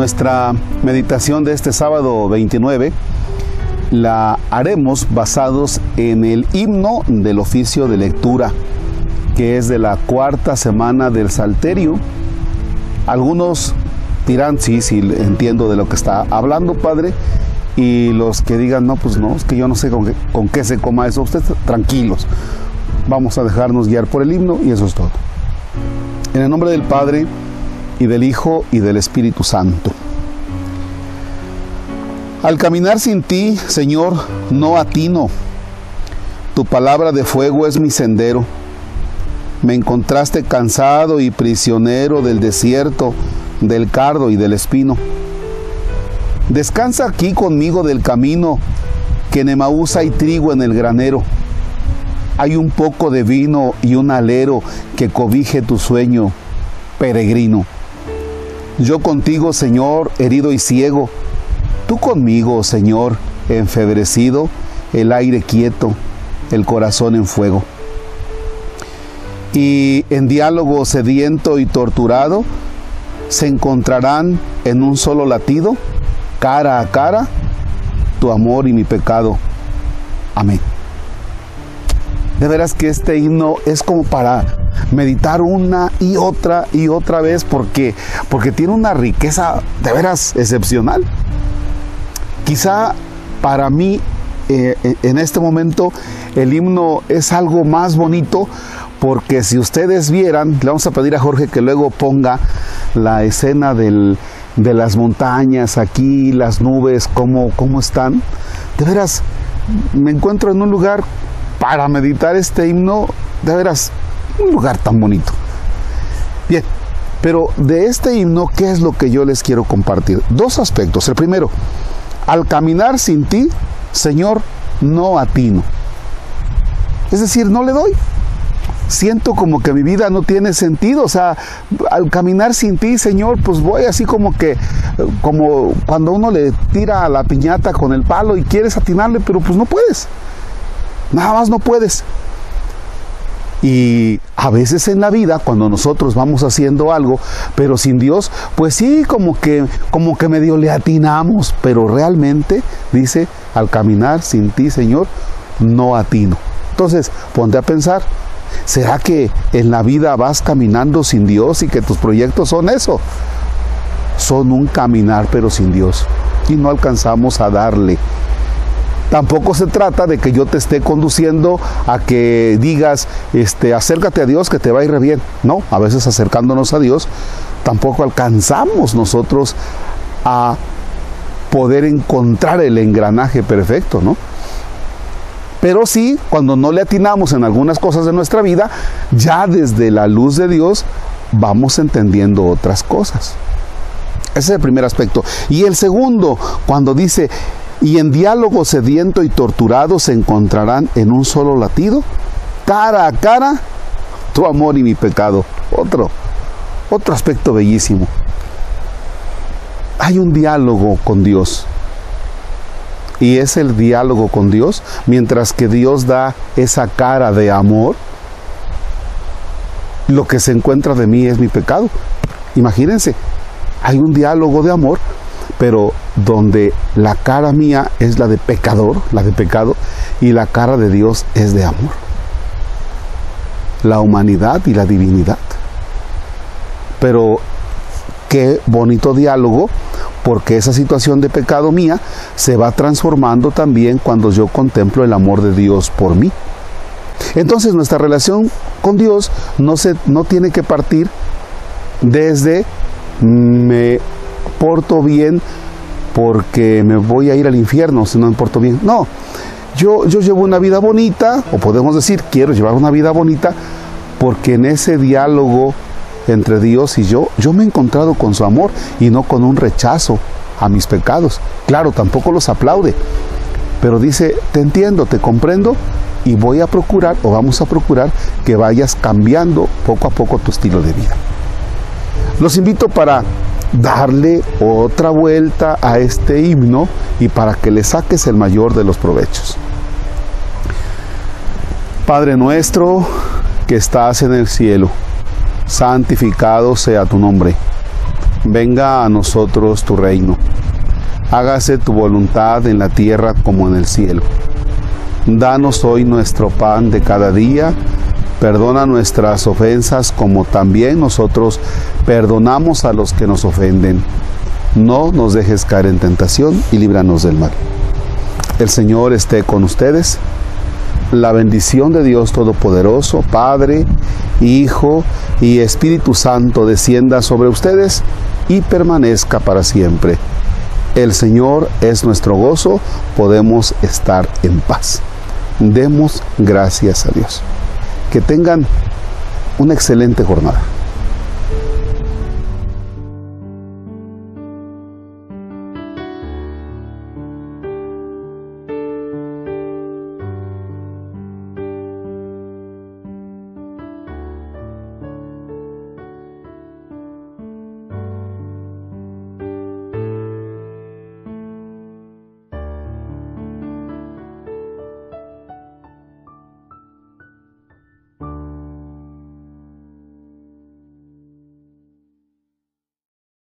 Nuestra meditación de este sábado 29 la haremos basados en el himno del oficio de lectura, que es de la cuarta semana del Salterio. Algunos dirán, sí, sí, entiendo de lo que está hablando, Padre, y los que digan, no, pues no, es que yo no sé con qué, con qué se coma eso, ustedes tranquilos, vamos a dejarnos guiar por el himno y eso es todo. En el nombre del Padre, y del Hijo, y del Espíritu Santo. Al caminar sin ti, Señor, no atino. Tu palabra de fuego es mi sendero. Me encontraste cansado y prisionero del desierto, del cardo y del espino. Descansa aquí conmigo del camino, que en Emaús hay trigo en el granero. Hay un poco de vino y un alero que cobije tu sueño, peregrino. Yo contigo, Señor, herido y ciego, Tú conmigo, Señor, enfebrecido, el aire quieto, el corazón en fuego. Y en diálogo sediento y torturado, se encontrarán en un solo latido, cara a cara, tu amor y mi pecado. Amén. De veras que este himno es como para meditar una y otra y otra vez porque, porque tiene una riqueza de veras excepcional. Quizá para mí eh, en este momento el himno es algo más bonito porque si ustedes vieran, le vamos a pedir a Jorge que luego ponga la escena de las montañas aquí, las nubes, cómo, cómo están. De veras, me encuentro en un lugar para meditar este himno, de veras, un lugar tan bonito. Bien, pero de este himno, ¿qué es lo que yo les quiero compartir? Dos aspectos. El primero, al caminar sin ti, Señor, no atino. Es decir, no le doy. Siento como que mi vida no tiene sentido. O sea, al caminar sin ti, Señor, pues voy así como que, como cuando uno le tira a la piñata con el palo y quieres atinarle, pero pues no puedes. Nada más no puedes. Y a veces en la vida, cuando nosotros vamos haciendo algo, pero sin Dios, pues sí, como que, como que medio le atinamos, pero realmente, dice, al caminar sin ti, Señor, no atino. Entonces, ponte a pensar, ¿será que en la vida vas caminando sin Dios y que tus proyectos son eso? Son un caminar pero sin Dios. Y no alcanzamos a darle Tampoco se trata de que yo te esté conduciendo a que digas, este, acércate a Dios que te va a ir bien. No, a veces acercándonos a Dios, tampoco alcanzamos nosotros a poder encontrar el engranaje perfecto, ¿no? Pero sí, cuando no le atinamos en algunas cosas de nuestra vida, ya desde la luz de Dios vamos entendiendo otras cosas. Ese es el primer aspecto. Y el segundo, cuando dice, y en diálogo sediento y torturado se encontrarán en un solo latido, cara a cara, tu amor y mi pecado. Otro, otro aspecto bellísimo. Hay un diálogo con Dios. Y es el diálogo con Dios, mientras que Dios da esa cara de amor, lo que se encuentra de mí es mi pecado. Imagínense, hay un diálogo de amor, pero donde la cara mía es la de pecador, la de pecado, y la cara de Dios es de amor. La humanidad y la divinidad. Pero qué bonito diálogo, porque esa situación de pecado mía se va transformando también cuando yo contemplo el amor de Dios por mí. Entonces nuestra relación con Dios no, se, no tiene que partir desde me porto bien porque me voy a ir al infierno si no me porto bien. No, yo, yo llevo una vida bonita, o podemos decir, quiero llevar una vida bonita, porque en ese diálogo entre Dios y yo, yo me he encontrado con su amor y no con un rechazo a mis pecados. Claro, tampoco los aplaude, pero dice, te entiendo, te comprendo y voy a procurar, o vamos a procurar, que vayas cambiando poco a poco tu estilo de vida. Los invito para darle otra vuelta a este himno y para que le saques el mayor de los provechos. Padre nuestro que estás en el cielo, santificado sea tu nombre. venga a nosotros tu reino. Hágase tu voluntad en la tierra como en el cielo. Danos hoy nuestro pan de cada día. Perdona nuestras ofensas como también nosotros perdonamos a los que nos ofenden. No nos dejes caer en tentación y líbranos del mal. El Señor esté con ustedes. La bendición de Dios Todopoderoso, Padre, Hijo y Espíritu Santo descienda sobre ustedes y permanezca para siempre. El Señor es nuestro gozo, podemos estar en paz. Demos gracias a Dios. Que tengan una excelente jornada.